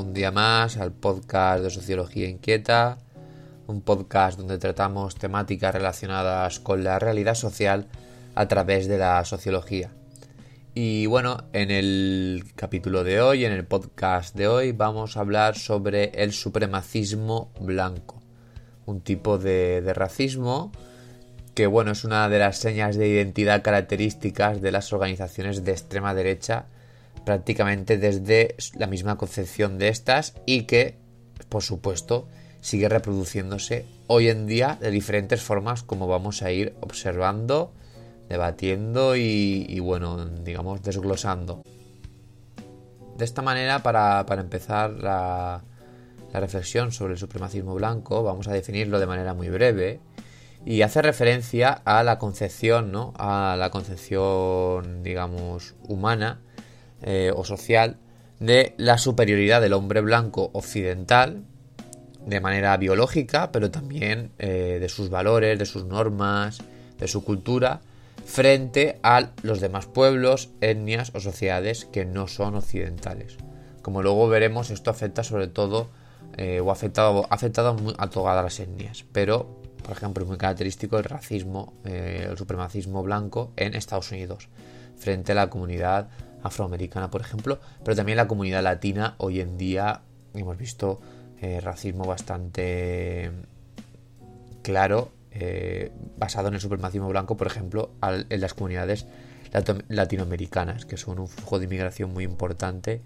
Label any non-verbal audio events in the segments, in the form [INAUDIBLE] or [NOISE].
un día más al podcast de Sociología Inquieta, un podcast donde tratamos temáticas relacionadas con la realidad social a través de la sociología. Y bueno, en el capítulo de hoy, en el podcast de hoy, vamos a hablar sobre el supremacismo blanco, un tipo de, racismo que bueno, es una de las señas de identidad características de las organizaciones de extrema derecha prácticamente desde la misma concepción de estas y que, por supuesto, sigue reproduciéndose hoy en día de diferentes formas como vamos a ir observando, debatiendo y, bueno, digamos, desglosando. De esta manera, para, empezar la, la reflexión sobre el supremacismo blanco, vamos a definirlo de manera muy breve y hace referencia a la concepción, ¿no? A la concepción, digamos, humana eh, o social de la superioridad del hombre blanco occidental de manera biológica, pero también eh, de sus valores, de sus normas, de su cultura, frente a los demás pueblos, etnias o sociedades que no son occidentales. Como luego veremos, esto afecta sobre todo, eh, o ha afectado, afectado a todas las etnias, pero, por ejemplo, es muy característico el racismo, el supremacismo blanco en Estados Unidos, frente a la comunidad afroamericana, por ejemplo, pero también la comunidad latina hoy en día hemos visto eh, racismo bastante claro eh, basado en el supremacismo blanco, por ejemplo, en las comunidades latinoamericanas, que son un flujo de inmigración muy importante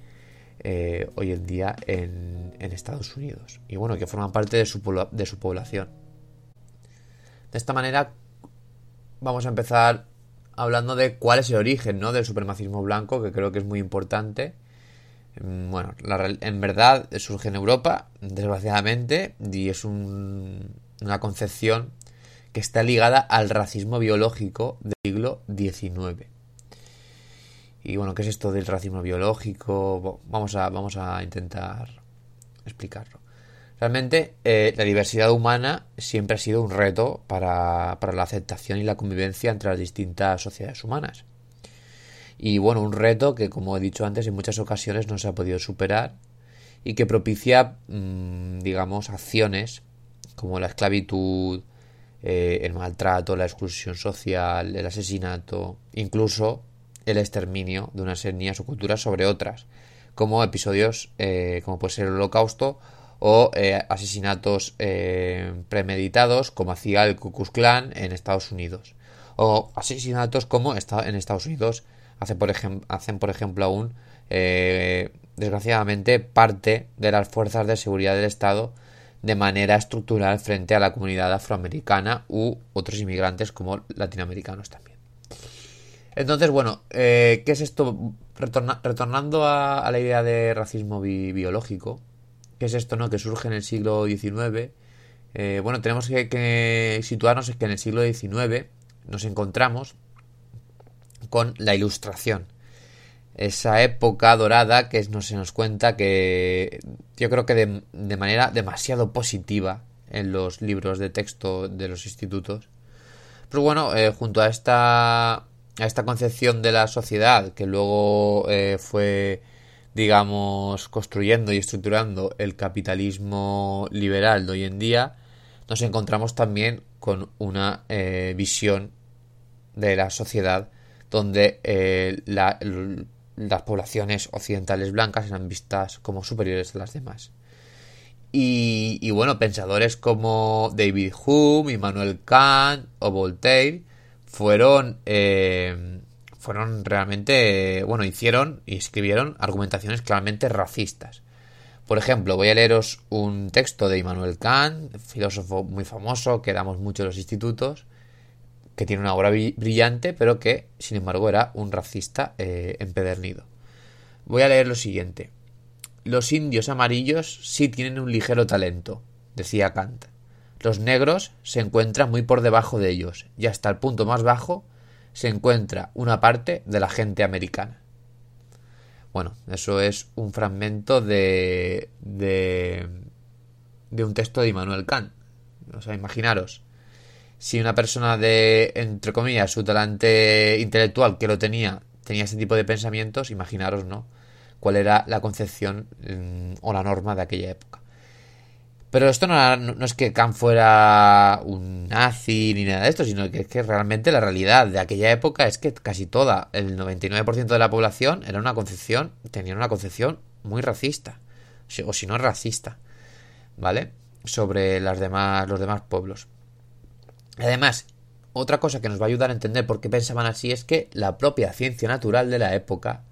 eh, hoy en día en, Estados Unidos. Y bueno, que forman parte de su, de su población. De esta manera, vamos a empezar hablando de cuál es el origen ¿no? del supremacismo blanco, que creo que es muy importante. Mm, bueno, en verdad surge en Europa, desgraciadamente, y es una concepción que está ligada al racismo biológico del siglo XIX. Y bueno, ¿qué es esto del racismo biológico? Vamos a, vamos a intentar explicarlo. Realmente eh, la diversidad humana siempre ha sido un reto para, la aceptación y la convivencia entre las distintas sociedades humanas. Y bueno, un reto que, como he dicho antes, en muchas ocasiones no se ha podido superar y que propicia, mm, digamos, acciones como la esclavitud, eh, el maltrato, la exclusión social, el asesinato, incluso el exterminio de unas etnias o culturas sobre otras, como episodios eh, como puede ser el holocausto o eh, asesinatos eh, premeditados como hacía el Ku Klux Klan en Estados Unidos o asesinatos como en Estados Unidos hacen por, hacen por ejemplo aún eh, desgraciadamente parte de las fuerzas de seguridad del Estado de manera estructural frente a la comunidad afroamericana u otros inmigrantes como latinoamericanos también. Entonces, bueno, ¿qué es esto? retornando a, la idea de racismo biológico, ¿Qué es esto, no? Que surge en el siglo XIX. Eh, bueno, tenemos que, situarnos en que en el siglo XIX nos encontramos con la Ilustración. Esa época dorada que no se nos cuenta que yo creo que de, de manera demasiado positiva en los libros de texto de los institutos. Pero bueno, eh, junto a esta, a esta concepción de la sociedad que luego eh, fue digamos, construyendo y estructurando el capitalismo liberal de hoy en día, nos encontramos también con una eh, visión de la sociedad donde eh, las poblaciones occidentales blancas eran vistas como superiores a las demás. Y, bueno, pensadores como David Hume, Immanuel Kant o Voltaire fueron, eh, fueron realmente, bueno, hicieron y escribieron argumentaciones claramente racistas. Por ejemplo, voy a leeros un texto de Immanuel Kant, filósofo muy famoso que damos mucho en los institutos, que tiene una obra brillante, pero que, sin embargo, era un racista eh, empedernido. Voy a leer lo siguiente. Los indios amarillos sí tienen un ligero talento, decía Kant. Los negros se encuentran muy por debajo de ellos, y hasta el punto más bajo se encuentra una parte de la gente americana. Bueno, eso es un fragmento de, de, de un texto de Immanuel Kant. O sea, imaginaros, si una persona de, entre comillas, su talante intelectual que lo tenía, tenía ese tipo de pensamientos, imaginaros, ¿no? Cuál era la concepción mm, o la norma de aquella época. Pero esto no, es que Kant fuera un nazi ni nada de esto, sino que es que realmente la realidad de aquella época es que casi toda, el 99% de la población era una concepción, tenía una concepción muy racista, o si no racista, ¿vale? Sobre demás, los demás pueblos. Además, otra cosa que nos va a ayudar a entender por qué pensaban así es que la propia ciencia natural de la época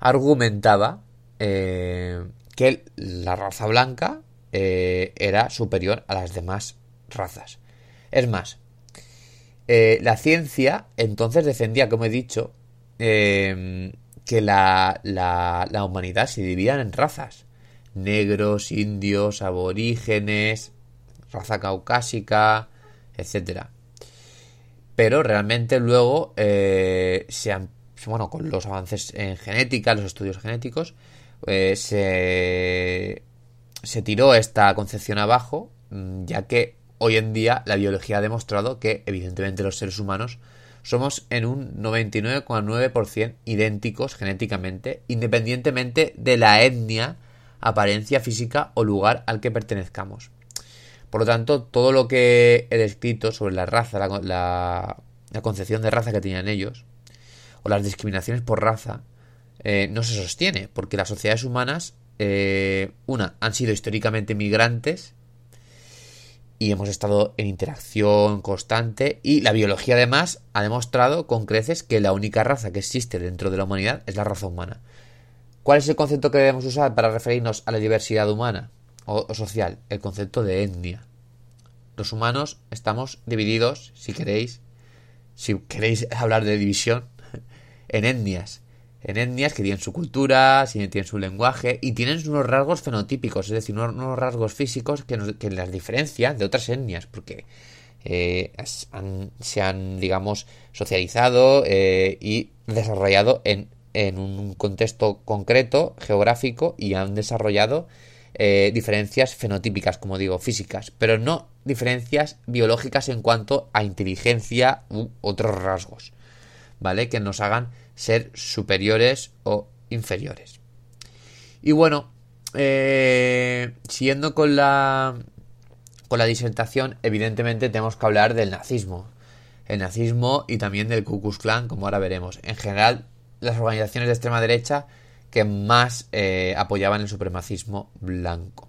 argumentaba eh, que la raza blanca eh, era superior a las demás razas. Es más, eh, la ciencia entonces defendía, como he dicho, que la, la, humanidad se dividía en razas. Negros, indios, aborígenes, raza caucásica, etcétera. Pero realmente luego eh, se han, bueno, con los avances en genética, los estudios genéticos, se, se tiró esta concepción abajo, mm, ya que hoy en día la biología ha demostrado que evidentemente los seres humanos somos en un 99,9% idénticos genéticamente, independientemente de la etnia, apariencia física o lugar al que pertenezcamos. Por lo tanto, todo lo que he descrito sobre la raza, la, concepción de raza que tenían ellos, o las discriminaciones por raza, eh, no se sostiene, porque las sociedades humanas, eh, una, han sido históricamente migrantes y hemos estado en interacción constante y la biología además ha demostrado con creces que la única raza que existe dentro de la humanidad es la raza humana. ¿Cuál es el concepto que debemos usar para referirnos a la diversidad humana? o, social, el concepto de etnia. Los humanos estamos divididos, si queréis, si queréis hablar de división, [LAUGHS] en etnias. En etnias que tienen su cultura, tienen su lenguaje y tienen unos rasgos fenotípicos, es decir, unos, rasgos físicos que, las diferencian de otras etnias, porque eh, se han, digamos, socializado eh, y desarrollado en, en un contexto concreto, geográfico, y han desarrollado eh, diferencias fenotípicas, como digo, físicas, pero no diferencias biológicas en cuanto a inteligencia u otros rasgos, ¿vale? Que nos hagan ser superiores o inferiores. Y bueno, eh, siguiendo con la, con la disertación, evidentemente tenemos que hablar del nazismo. El nazismo y también del Ku Klux Klan, como ahora veremos. En general, las organizaciones de extrema derecha que más eh, apoyaban el supremacismo blanco.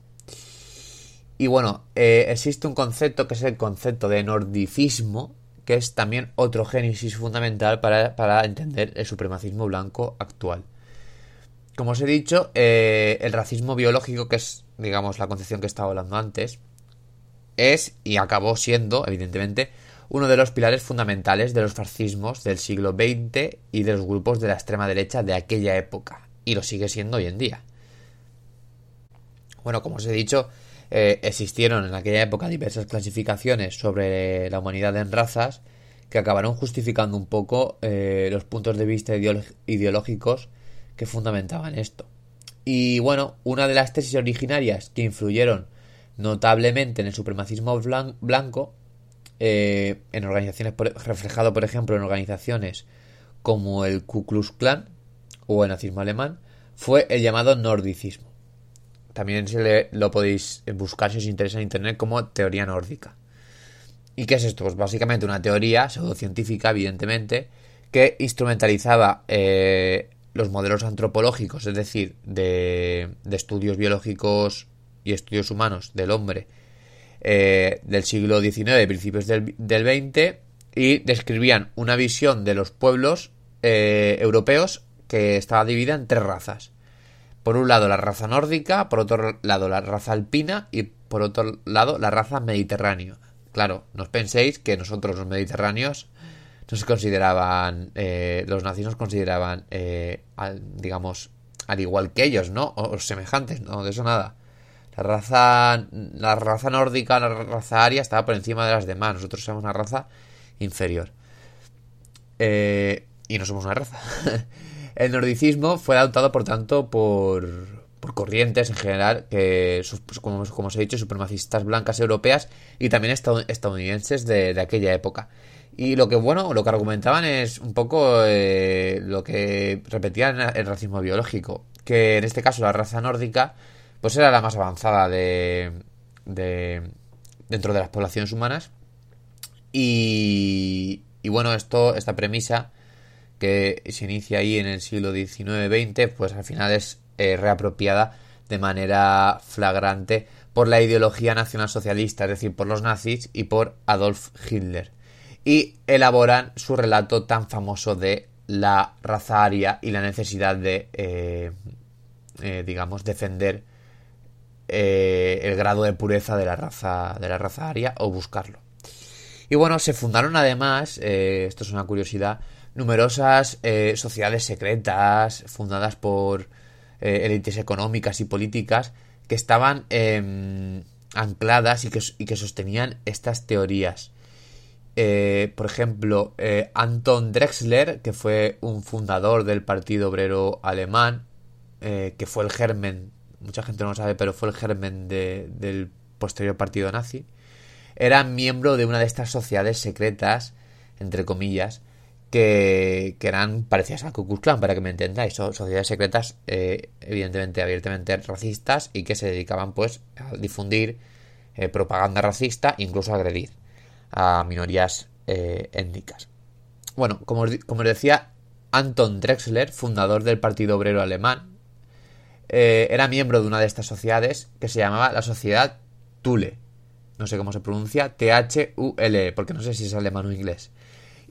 Y bueno, eh, existe un concepto que es el concepto de nordicismo, que es también otro génesis fundamental para, entender el supremacismo blanco actual. Como os he dicho, eh, el racismo biológico, que es, digamos, la concepción que estaba hablando antes, es y acabó siendo, evidentemente, uno de los pilares fundamentales de los fascismos del siglo XX y de los grupos de la extrema derecha de aquella época y lo sigue siendo hoy en día. Bueno, como os he dicho, eh, existieron en aquella época diversas clasificaciones sobre la humanidad en razas que acabaron justificando un poco eh, los puntos de vista ideológicos que fundamentaban esto. Y bueno, una de las tesis originarias que influyeron notablemente en el supremacismo blanco, eh, en organizaciones, reflejado por ejemplo en organizaciones como el Ku Klux Klan, o el nazismo alemán, fue el llamado nordicismo. También se lo podéis buscar si os interesa en internet como teoría nórdica. ¿Y qué es esto? Pues básicamente una teoría pseudocientífica, evidentemente, que instrumentalizaba eh, los modelos antropológicos, es decir, de, estudios biológicos y estudios humanos del hombre eh, del siglo XIX, principios del, del XX, y describían una visión de los pueblos eh, europeos que estaba dividida en tres razas. Por un lado la raza nórdica, por otro lado la raza alpina y por otro lado la raza mediterránea. Claro, no os penséis que nosotros los mediterráneos no se consideraban, eh, los nazis nos consideraban, eh, digamos, al igual que ellos, ¿no? O, semejantes, no, de eso nada. La raza, la raza nórdica, la raza aria estaba por encima de las demás. Nosotros somos una raza inferior. Eh, y no somos una raza. [LAUGHS] El nordicismo fue adoptado, por tanto, por, por corrientes en general, que, pues, como, como, os he dicho, supremacistas blancas europeas y también estadounidenses de, aquella época. Y lo que, bueno, lo que argumentaban es un poco eh, lo que repetían el racismo biológico, que en este caso la raza nórdica, pues era la más avanzada de, de dentro de las poblaciones humanas. Y, y bueno, esto, esta premisa que se inicia ahí en el siglo XIX-XX, pues al final es eh, reapropiada de manera flagrante por la ideología nacionalsocialista, es decir, por los nazis y por Adolf Hitler. Y elaboran su relato tan famoso de la raza aria y la necesidad de, eh, eh, digamos, defender el grado de pureza de la raza de la raza aria o buscarlo. Y bueno, se fundaron además, esto es una curiosidad, numerosas eh, sociedades secretas fundadas por eh, élites económicas y políticas que estaban em, ancladas y que, y que, sostenían estas teorías. Eh, por ejemplo, Anton Drexler, que fue un fundador del Partido Obrero Alemán, que fue el germen, mucha gente no lo sabe, pero fue el germen del posterior partido nazi, era miembro de una de estas sociedades secretas, entre comillas, que, eran parecidas al Ku Klux Klan, para que me entendáis. Sociedades secretas, eh, evidentemente, abiertamente racistas y que se dedicaban, pues, a difundir eh, propaganda racista, incluso a agredir a minorías eh, étnicas. Bueno, como, como decía, Anton Drexler, fundador del Partido Obrero Alemán, era miembro de una de estas sociedades que se llamaba la Sociedad Thule. No sé cómo se pronuncia, T-H-U-L-E, porque no sé si es alemán o inglés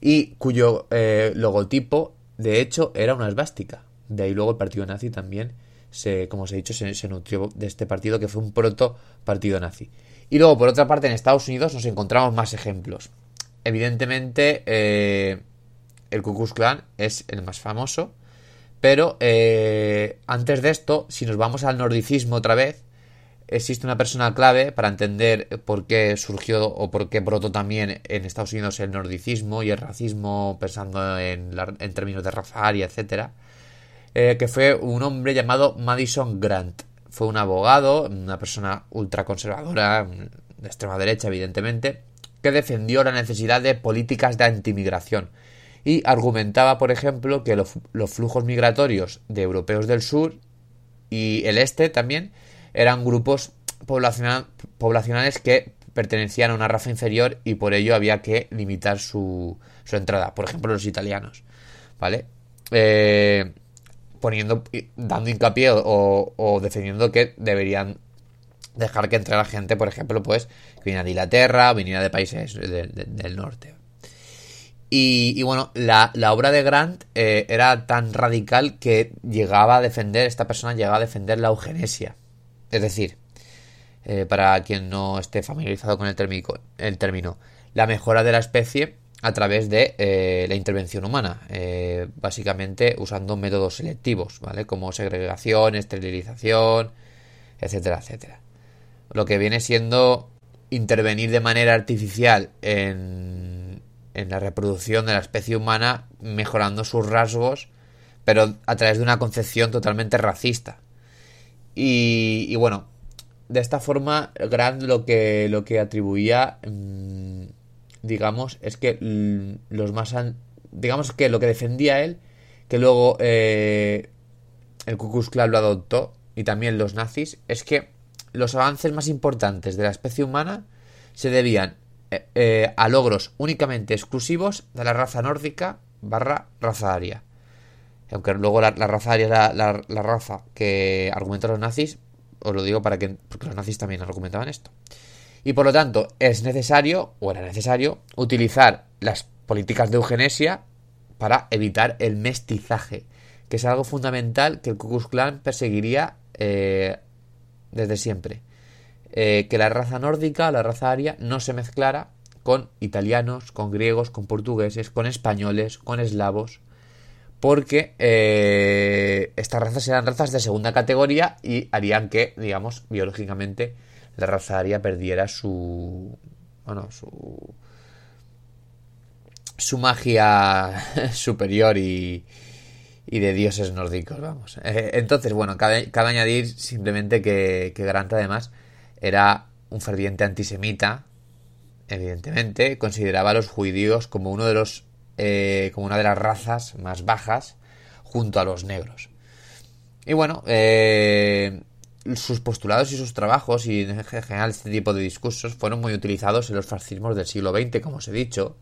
y cuyo eh, logotipo, de hecho, era una esvástica. De ahí luego el partido nazi también, se, como os he dicho, se, nutrió de este partido que fue un proto partido nazi. Y luego, por otra parte, en Estados Unidos nos encontramos más ejemplos. Evidentemente, eh, el Ku Klux Klan es el más famoso, pero eh, antes de esto, si nos vamos al nordicismo otra vez, existe una persona clave para entender por qué surgió o por qué brotó también en Estados Unidos el nordicismo y el racismo, pensando en, términos de raza aria, etc. Eh, que fue un hombre llamado Madison Grant. Fue un abogado, una persona ultraconservadora, de extrema derecha, evidentemente, que defendió la necesidad de políticas de antimigración y argumentaba, por ejemplo, que los flujos migratorios de europeos del sur y el este también eran grupos poblacionales que pertenecían a una raza inferior y por ello había que limitar su, su entrada. Por ejemplo, los italianos, ¿vale? Eh, poniendo, dando hincapié o, defendiendo que deberían dejar que entrara gente, por ejemplo, pues, que viniera de Inglaterra, viniera de países del norte. Y, bueno, la, obra de Grant eh, era tan radical que llegaba a defender, esta persona llegaba a defender la eugenesia. Es decir, eh, para quien no esté familiarizado con el, el, término, la mejora de la especie a través de eh, la intervención humana, eh, básicamente usando métodos selectivos, ¿vale? Como segregación, esterilización, etcétera, etcétera. Lo que viene siendo intervenir de manera artificial en, en la reproducción de la especie humana, mejorando sus rasgos, pero a través de una concepción totalmente racista. Y, bueno, de esta forma, Grant lo que, lo que atribuía, mm, digamos, es que los más... digamos que lo que defendía él, que luego eh, el Ku lo adoptó, y también los nazis, es que los avances más importantes de la especie humana se debían eh, eh, a logros únicamente exclusivos de la raza nórdica barra raza aria aunque luego la, raza aria era la, raza que argumentan los nazis, os lo digo para que, porque los nazis también argumentaban esto. Y por lo tanto, es necesario, o era necesario, utilizar las políticas de eugenesia para evitar el mestizaje, que es algo fundamental que el Ku Klux perseguiría eh, desde siempre. Eh, que la raza nórdica, la raza aria, no se mezclara con italianos, con griegos, con portugueses, con españoles, con eslavos, porque eh, estas razas eran razas de segunda categoría y harían que, digamos, biológicamente la raza aria perdiera su, bueno, su, su magia [LAUGHS] superior y, y de dioses nórdicos, vamos. Eh, entonces, bueno, cabe, añadir simplemente que, que Grant además era un ferviente antisemita, evidentemente, consideraba a los judíos como uno de los eh, como una de las razas más bajas junto a los negros. Y bueno, eh, sus postulados y sus trabajos y en general este tipo de discursos fueron muy utilizados en los fascismos del siglo XX, como os he dicho.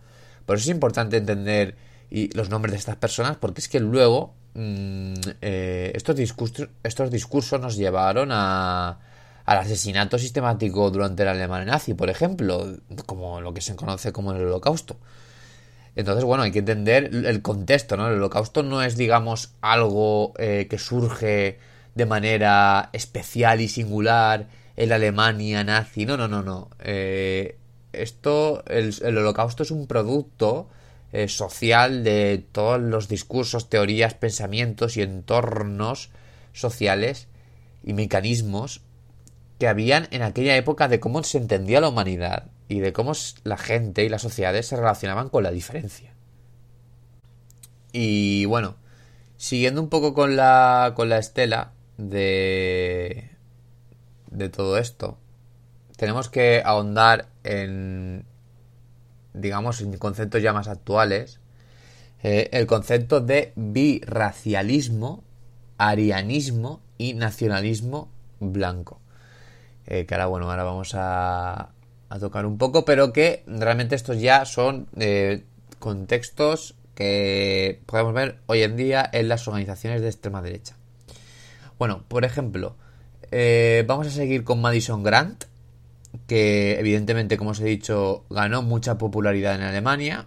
Por eso es importante entender y los nombres de estas personas, porque es que luego mm, eh, estos, discursos, estos discursos nos llevaron a, al asesinato sistemático durante la Alemania nazi, por ejemplo, como lo que se conoce como el Holocausto. Entonces, bueno, hay que entender el contexto, ¿no? El Holocausto no es, digamos, algo eh, que surge de manera especial y singular en la Alemania nazi. No, no, no, no. Eh, esto, el, Holocausto es un producto eh, social de todos los discursos, teorías, pensamientos y entornos sociales y mecanismos que habían en aquella época de cómo se entendía la humanidad y de cómo la gente y las sociedades se relacionaban con la diferencia. Y bueno, siguiendo un poco con la, con la estela de, de todo esto, tenemos que ahondar en, digamos, en conceptos ya más actuales, eh, el concepto de birracialismo, arianismo y nacionalismo blanco. Eh, que ahora, bueno, ahora vamos a, a, tocar un poco, pero que realmente estos ya son eh, contextos que podemos ver hoy en día en las organizaciones de extrema derecha. Bueno, por ejemplo, vamos a seguir con Madison Grant, que evidentemente, como os he dicho, ganó mucha popularidad en Alemania.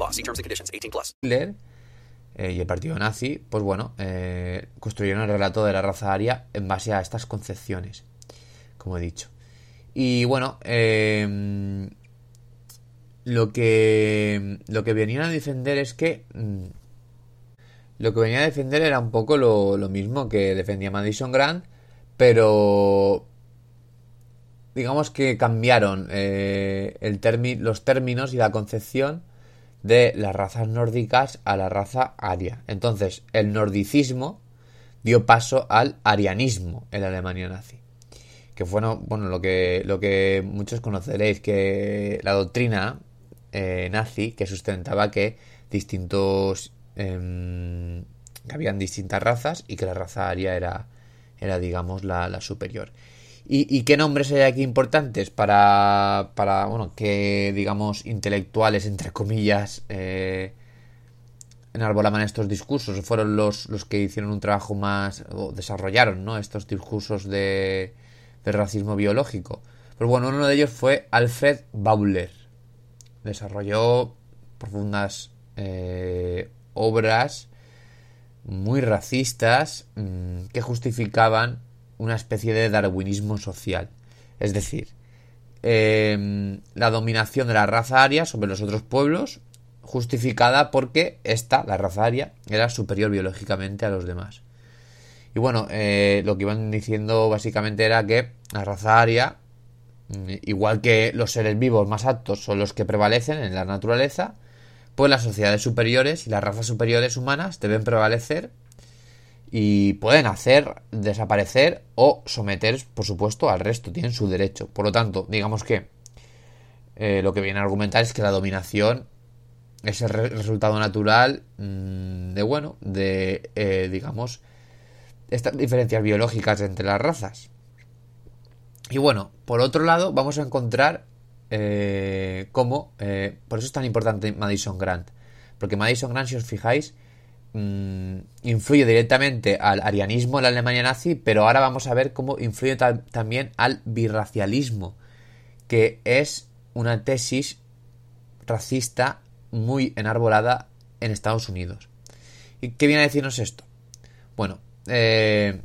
law. See terms and conditions. 18 plus. Eh, y el partido nazi, pues bueno, eh, construyeron el relato de la raza aria en base a estas concepciones, como he dicho. Y bueno, eh, lo que lo que venían a defender es que mm, lo que venía a defender era un poco lo, mismo que defendía Madison Grant, pero digamos que cambiaron eh, el los términos y la concepción de las razas nórdicas a la raza aria. Entonces, el nordicismo dio paso al arianismo en la Alemania nazi. Que fue bueno, lo, que, lo que muchos conoceréis, que la doctrina eh, nazi que sustentaba que distintos Em, que habían distintas razas y que la raza aria era, era digamos, la, superior. ¿Y, qué nombres hay aquí importantes para, para bueno, que, digamos, intelectuales, entre comillas, eh, enarbolaban estos discursos? ¿Fueron los, los que hicieron un trabajo más, o desarrollaron, ¿no? Estos discursos de, de racismo biológico. Pues bueno, uno de ellos fue Alfred Bauler. Desarrolló profundas eh, obras muy racistas mm, que justificaban una especie de darwinismo social. Es decir, em, la dominación de la raza aria sobre los otros pueblos, justificada porque esta, la raza aria, era superior biológicamente a los demás. Y bueno, eh, lo que iban diciendo básicamente era que la raza aria, mm, igual que los seres vivos más aptos son los que prevalecen en la naturaleza, pues las sociedades superiores y las razas superiores humanas deben prevalecer y pueden hacer desaparecer o someter, por supuesto, al resto, tienen su derecho. Por lo tanto, digamos que eh, lo que viene a argumentar es que la dominación es el resultado natural mm, de, bueno, de, eh, digamos, estas diferencias biológicas entre las razas. Y bueno, por otro lado, vamos a encontrar eh, cómo, eh, por eso es tan importante Madison Grant, porque Madison Grant, si os fijáis, mm, influye directamente al arianismo en la Alemania nazi, pero ahora vamos a ver cómo influye también al birracialismo, que es una tesis racista muy enarbolada en Estados Unidos. ¿Y qué viene a decirnos esto? Bueno, eh,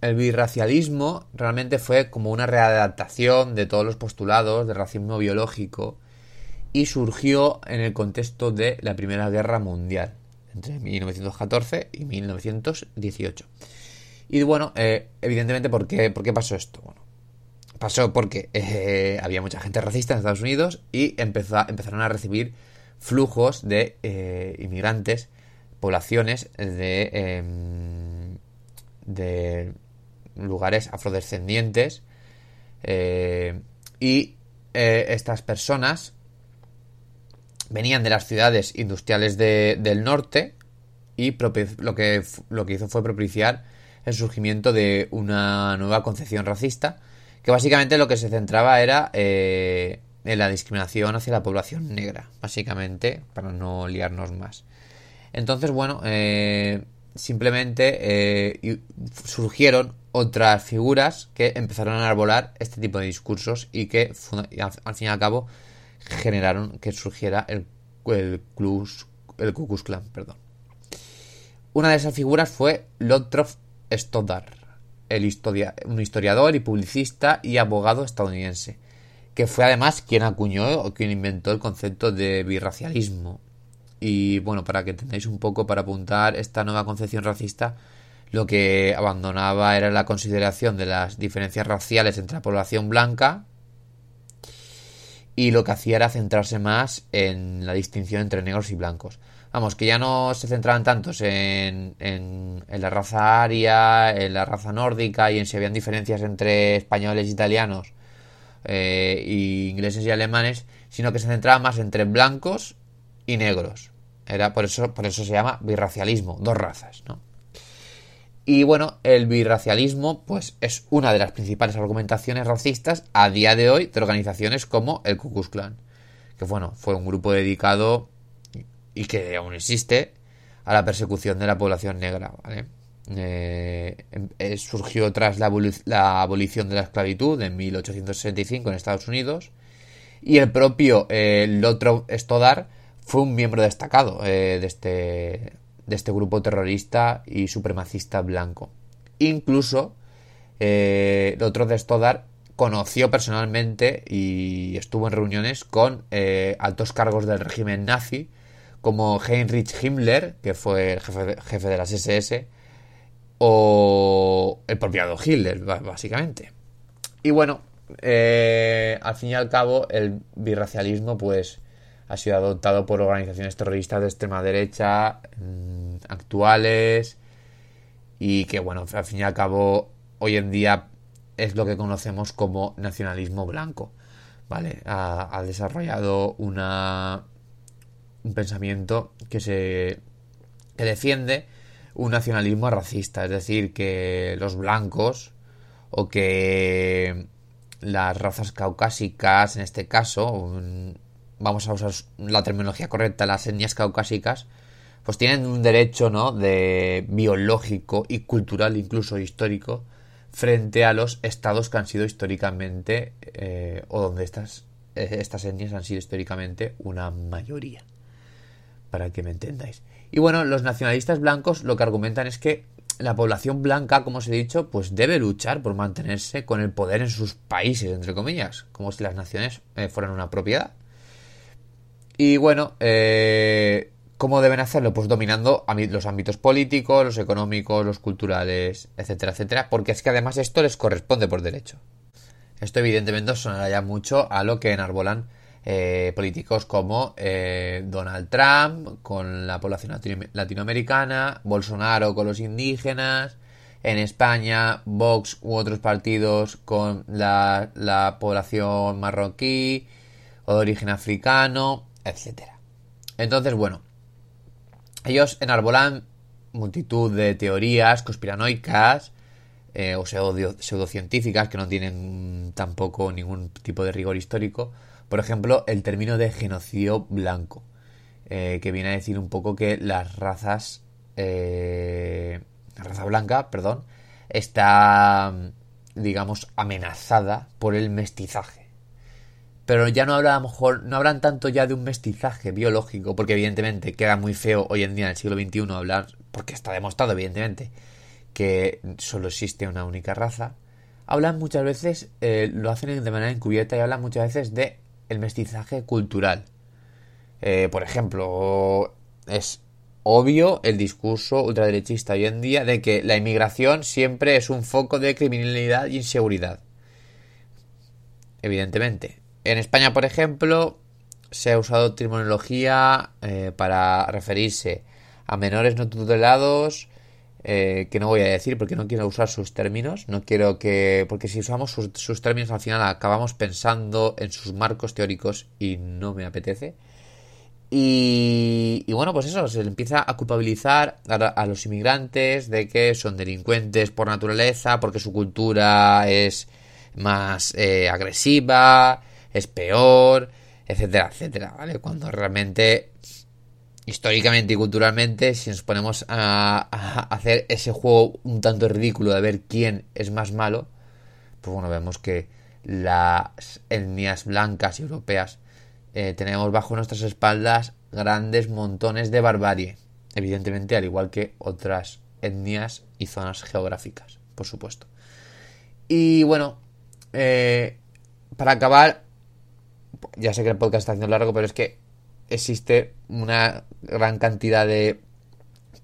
el birracialismo realmente fue como una readaptación de todos los postulados del racismo biológico y surgió en el contexto de la Primera Guerra Mundial, entre 1914 y 1918. Y bueno, eh, evidentemente, ¿por qué, ¿por qué pasó esto? Bueno, pasó porque eh, había mucha gente racista en Estados Unidos y empezó, empezaron a recibir flujos de eh, inmigrantes, poblaciones de, em, de lugares afrodescendientes eh, y estas personas venían de las ciudades industriales del norte y lo que, lo que hizo fue propiciar el surgimiento de una nueva concepción racista que básicamente lo que se centraba era eh, en la discriminación hacia la población negra, básicamente, para no liarnos más. Entonces, bueno, eh, simplemente eh, surgieron otras figuras que empezaron a arbolar este tipo de discursos y que al fin y al cabo generaron que surgiera el, el, el Klux Klan. Perdón. Una de esas figuras fue Lothrop Stoddard el un historiador y publicista y abogado estadounidense, que fue además quien acuñó o quien inventó el concepto de birracialismo. Y bueno, para que entendáis un poco, para apuntar esta nueva concepción racista, lo que abandonaba era la consideración de las diferencias raciales entre la población blanca y lo que hacía era centrarse más en la distinción entre negros y blancos. Vamos, que ya no se centraban tantos en, en, la raza aria, en la raza nórdica y en si habían diferencias entre españoles, italianos, eh, y ingleses y alemanes, sino que se centraban más entre blancos y negros. Era por eso, por eso se llama birracialismo, dos razas, ¿no? Y bueno, el birracialismo, pues es una de las principales argumentaciones racistas a día de hoy de organizaciones como el Ku Klux Klan. Que bueno, fue un grupo dedicado y que aún existe a la persecución de la población negra. Eh, em, eh, surgió tras la, abolición de la esclavitud en 1865 en Estados Unidos y el propio eh, Lothrop Stoddard fue un miembro destacado de, este, de este grupo terrorista y supremacista blanco. Incluso Lothrop Stoddard conoció personalmente y estuvo en reuniones con altos cargos del régimen nazi como Heinrich Himmler, que fue el jefe de, jefe de las SS, o el propio Adolf Hitler, básicamente. Y bueno, eh, al fin y al cabo, el birracialismo, pues, ha sido adoptado por organizaciones terroristas de extrema derecha mm, actuales y que, bueno, al fin y al cabo, hoy en día es lo que conocemos como nacionalismo blanco. ¿Vale? ha desarrollado una, un pensamiento que se que defiende un nacionalismo racista, es decir, que los blancos o que las razas caucásicas, en este caso, vamos a usar la terminología correcta, las etnias caucásicas, pues tienen un derecho, ¿no? de biológico y cultural, incluso histórico, frente a los estados que han sido históricamente eh, o donde estas eh, estas etnias han sido históricamente una mayoría para que me entendáis. Y bueno, los nacionalistas blancos lo que argumentan es que la población blanca, como os he dicho, pues debe luchar por mantenerse con el poder en sus países, entre comillas, como si las naciones eh, fueran una propiedad. Y bueno, eh, ¿cómo deben hacerlo? Pues dominando los ámbitos políticos, los económicos, los culturales, etcétera, etcétera, porque es que además esto les corresponde por derecho. Esto evidentemente sonará ya mucho a lo que enarbolan eh, políticos como eh, Donald Trump con la población latinoamericana, Bolsonaro con los indígenas, en España Vox u otros partidos con la, la población marroquí o de origen africano, etcétera. Entonces, bueno, ellos enarbolan multitud de teorías conspiranoicas eh, o pseudocientíficas que no tienen tampoco ningún tipo de rigor histórico. Por ejemplo, el término de genocidio blanco, eh, que viene a decir un poco que las razas, eh, la raza blanca, perdón, está, digamos, amenazada por el mestizaje. Pero ya no habla, a lo mejor, no hablan tanto ya de un mestizaje biológico, porque evidentemente queda muy feo hoy en día en el siglo XXI hablar, porque está demostrado, evidentemente, que solo existe una única raza. Hablan muchas veces, eh, lo hacen de manera encubierta y hablan muchas veces de el mestizaje cultural. Eh, por ejemplo, es obvio el discurso ultraderechista hoy en día de que la inmigración siempre es un foco de criminalidad y inseguridad. Evidentemente. En España, por ejemplo, se ha usado terminología eh, para referirse a menores no tutelados, eh, que no voy a decir porque no quiero usar sus términos, no quiero que... porque si usamos sus, términos al final acabamos pensando en sus marcos teóricos y no me apetece. Y, bueno, pues eso, se empieza a culpabilizar a, los inmigrantes de que son delincuentes por naturaleza, porque su cultura es más eh, agresiva, es peor, etcétera, etcétera, ¿vale? Cuando realmente históricamente y culturalmente, si nos ponemos a, hacer ese juego un tanto ridículo de ver quién es más malo, pues bueno, vemos que las etnias blancas y europeas eh, tenemos bajo nuestras espaldas grandes montones de barbarie, evidentemente al igual que otras etnias y zonas geográficas, por supuesto. Y bueno, eh, para acabar, ya sé que el podcast está haciendo largo, pero es que existe una gran cantidad de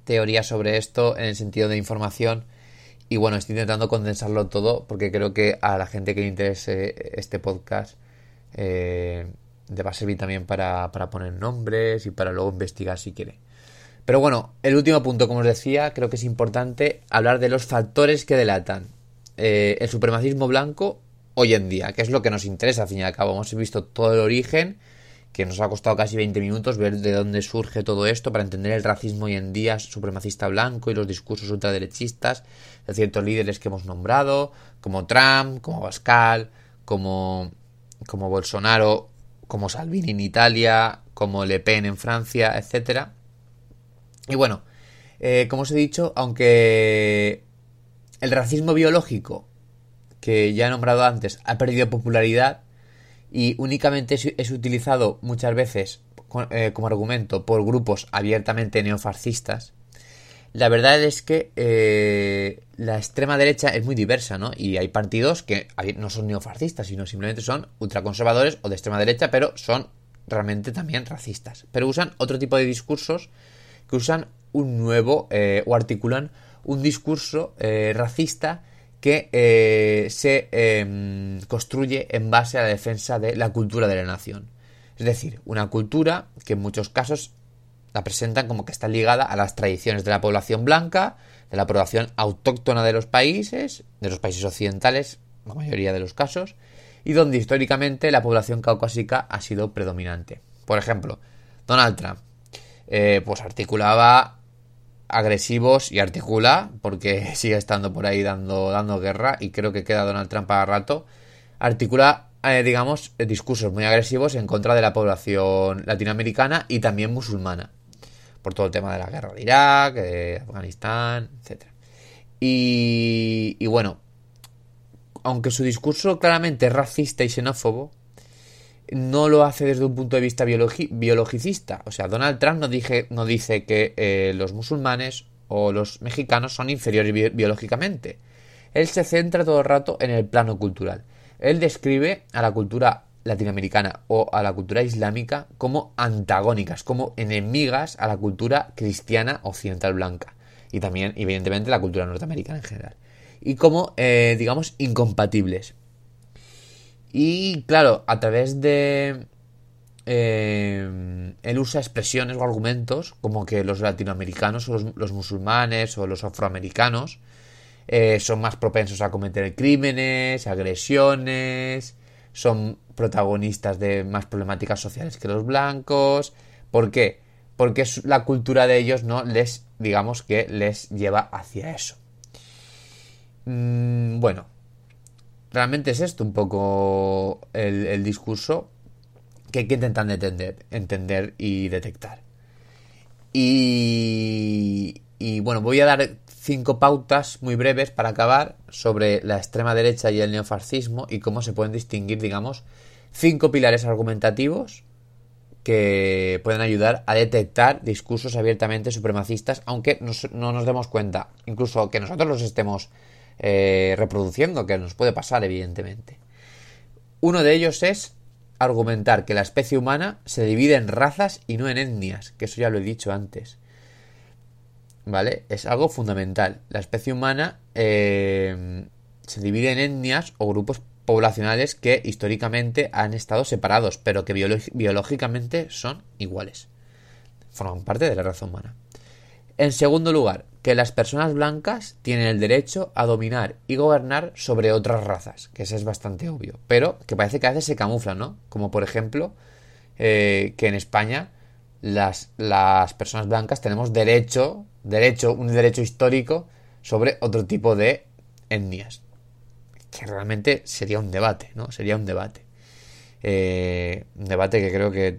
teorías sobre esto en el sentido de información. Y bueno, estoy intentando condensarlo todo porque creo que a la gente que le interese este podcast eh, le va a servir también para, poner nombres y para luego investigar si quiere. Pero bueno, el último punto, como os decía, creo que es importante hablar de los factores que delatan eh, el supremacismo blanco hoy en día, que es lo que nos interesa al fin y al cabo. Hemos visto todo el origen que nos ha costado casi 20 minutos ver de dónde surge todo esto para entender el racismo hoy en día supremacista blanco y los discursos ultraderechistas de ciertos líderes que hemos nombrado, como Trump, como Pascal, como, como Bolsonaro, como Salvini en Italia, como Le Pen en Francia, etc. Y bueno, eh, como os he dicho, aunque el racismo biológico, que ya he nombrado antes, ha perdido popularidad, y únicamente es, utilizado muchas veces eh, como argumento por grupos abiertamente neofascistas, la verdad es que eh, la extrema derecha es muy diversa, ¿no? Y hay partidos que no son neofascistas, sino simplemente son ultraconservadores o de extrema derecha, pero son realmente también racistas. Pero usan otro tipo de discursos que usan un nuevo eh, o articulan un discurso racista que eh, se em, construye en base a la defensa de la cultura de la nación. Es decir, una cultura que en muchos casos la presentan como que está ligada a las tradiciones de la población blanca, de la población autóctona de los países, de los países occidentales, la mayoría de los casos, y donde históricamente la población caucásica ha sido predominante. Por ejemplo, Donald Trump, eh, pues articulaba agresivos y articula, porque [LAUGHS] sigue estando por ahí dando, dando guerra y creo que queda Donald Trump a rato, articula, eh, digamos, discursos muy agresivos en contra de la población latinoamericana y también musulmana, por todo el tema de la guerra de Irak, de Afganistán, etc. Y, y bueno, aunque su discurso claramente es racista y xenófobo, no lo hace desde un punto de vista biologicista. O sea, Donald Trump no, dije, dice que eh, los musulmanes o los mexicanos son inferiores biológicamente. Él se centra todo el rato en el plano cultural. Él describe a la cultura latinoamericana o a la cultura islámica como antagónicas, como enemigas a la cultura cristiana occidental blanca. Y también, evidentemente, la cultura norteamericana en general. Y como, eh, digamos, incompatibles. Y claro, a través de... Eh, él usa expresiones o argumentos como que los latinoamericanos o los, musulmanes o los afroamericanos eh, son más propensos a cometer crímenes, agresiones, son protagonistas de más problemáticas sociales que los blancos, ¿Por qué? Porque la cultura de ellos no les, digamos que les lleva hacia eso. Mm, bueno, realmente es esto un poco el, discurso que hay que entender, entender y detectar. Y, y bueno, voy a dar cinco pautas muy breves para acabar sobre la extrema derecha y el neofascismo y cómo se pueden distinguir, digamos, cinco pilares argumentativos que pueden ayudar a detectar discursos abiertamente supremacistas, aunque no nos demos cuenta, incluso que nosotros los estemos eh, reproduciendo, que nos puede pasar, evidentemente. Uno de ellos es argumentar que la especie humana se divide en razas y no en etnias, que eso ya lo he dicho antes. ¿Vale? Es algo fundamental. La especie humana eh, se divide en etnias o grupos poblacionales que históricamente han estado separados, pero que biológicamente son iguales. Forman parte de la raza humana. En segundo lugar, que las personas blancas tienen el derecho a dominar y gobernar sobre otras razas, que eso es bastante obvio, pero que parece que a veces se camuflan, ¿no? Como por ejemplo eh, que en España las, las personas blancas tenemos derecho, derecho, un derecho histórico sobre otro tipo de etnias, que realmente sería un debate, ¿no? Sería un debate. Eh, un debate que creo que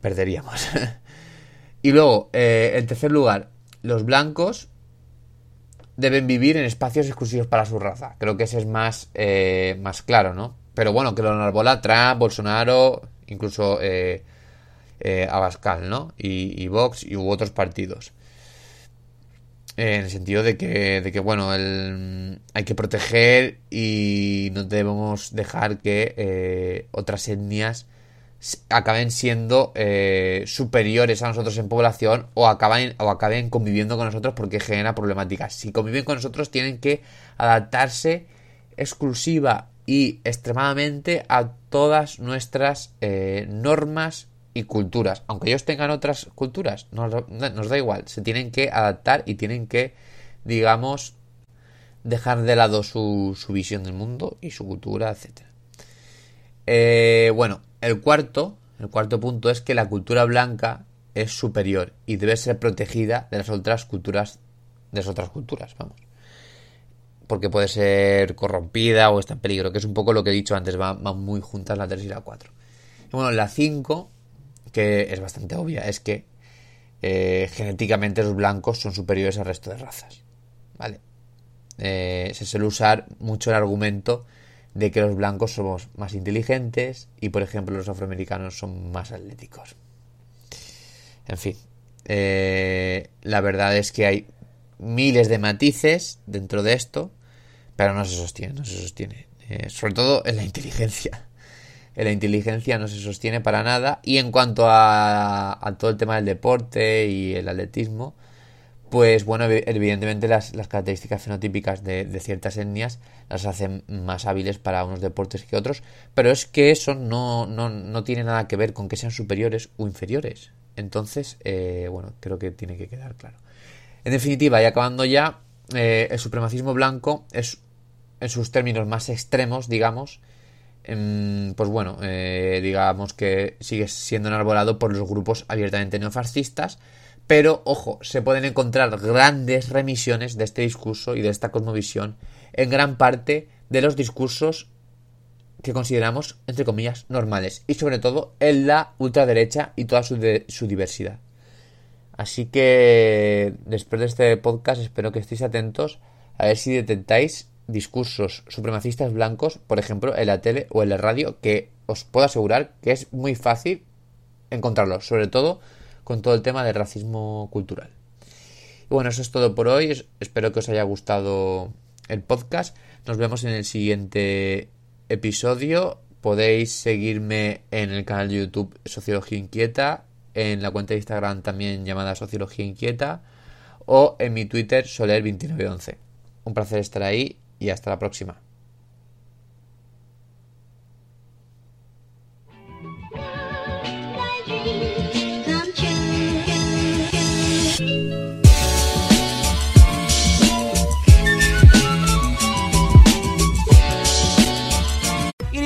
perderíamos. [LAUGHS] y luego, eh, en tercer lugar, los blancos deben vivir en espacios exclusivos para su raza. Creo que ese es más, eh, más claro, ¿no? Pero bueno, que lo enarbola Trump, Bolsonaro, incluso eh, eh, Abascal, ¿no? Y, Vox y otros partidos. en el sentido de que, de que bueno, el, hay que proteger y no debemos dejar que otras etnias acaben siendo eh, superiores a nosotros en población o acaben, o acaben conviviendo con nosotros porque genera problemáticas. Si conviven con nosotros tienen que adaptarse exclusiva y extremadamente a todas nuestras eh, normas y culturas. Aunque ellos tengan otras culturas, nos, nos da igual. Se tienen que adaptar y tienen que, digamos, dejar de lado su, visión del mundo y su cultura, etc. Eh, bueno, el cuarto, el cuarto punto es que la cultura blanca es superior y debe ser protegida de las otras culturas, de las otras culturas, vamos. Porque puede ser corrompida o está en peligro, que es un poco lo que he dicho antes, van, muy juntas la 3 y la 4. Y bueno, la 5, que es bastante obvia, es que eh, genéticamente los blancos son superiores al resto de razas. ¿Vale? Eh, se suele usar mucho el argumento de que los blancos somos más inteligentes y, por ejemplo, los afroamericanos son más atléticos. En fin, eh, la verdad es que hay miles de matices dentro de esto, pero no se sostiene, no se sostiene. Eh, sobre todo en la inteligencia. En la inteligencia no se sostiene para nada. Y en cuanto a, a todo el tema del deporte y el atletismo, pues bueno, evidentemente las, características fenotípicas de, ciertas etnias las hacen más hábiles para unos deportes que otros, pero es que eso no, no, tiene nada que ver con que sean superiores o inferiores. Entonces, eh, bueno, creo que tiene que quedar claro. En definitiva, y acabando ya, eh, el supremacismo blanco es, en sus términos más extremos, digamos, em, pues bueno, eh, digamos que sigue siendo enarbolado por los grupos abiertamente neofascistas, pero, ojo, se pueden encontrar grandes remisiones de este discurso y de esta cosmovisión en gran parte de los discursos que consideramos, entre comillas, normales. Y sobre todo en la ultraderecha y toda su, su diversidad. Así que después de este podcast espero que estéis atentos a ver si detectáis discursos supremacistas blancos, por ejemplo, en la tele o en la radio, que os puedo asegurar que es muy fácil encontrarlos, sobre todo con todo el tema del racismo cultural. Y bueno, eso es todo por hoy. Espero que os haya gustado el podcast. Nos vemos en el siguiente episodio. Podéis seguirme en el canal de YouTube Sociología Inquieta, en la cuenta de Instagram también llamada Sociología Inquieta o en mi Twitter Soler2911. Un placer estar ahí y hasta la próxima.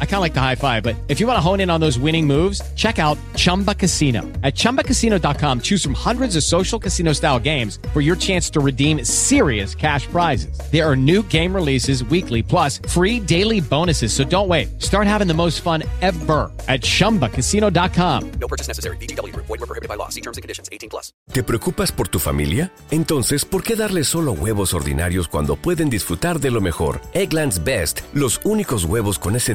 I kind of like the high five, but if you want to hone in on those winning moves, check out Chumba Casino. At ChumbaCasino.com, choose from hundreds of social casino style games for your chance to redeem serious cash prizes. There are new game releases weekly, plus free daily bonuses. So don't wait. Start having the most fun ever at ChumbaCasino.com. No purchase necessary. BGW. Void were prohibited by law. See terms and conditions. 18 plus. ¿Te preocupas por tu familia? Entonces, ¿por qué darles solo huevos ordinarios cuando pueden disfrutar de lo mejor? Eggland's Best, los únicos huevos con ese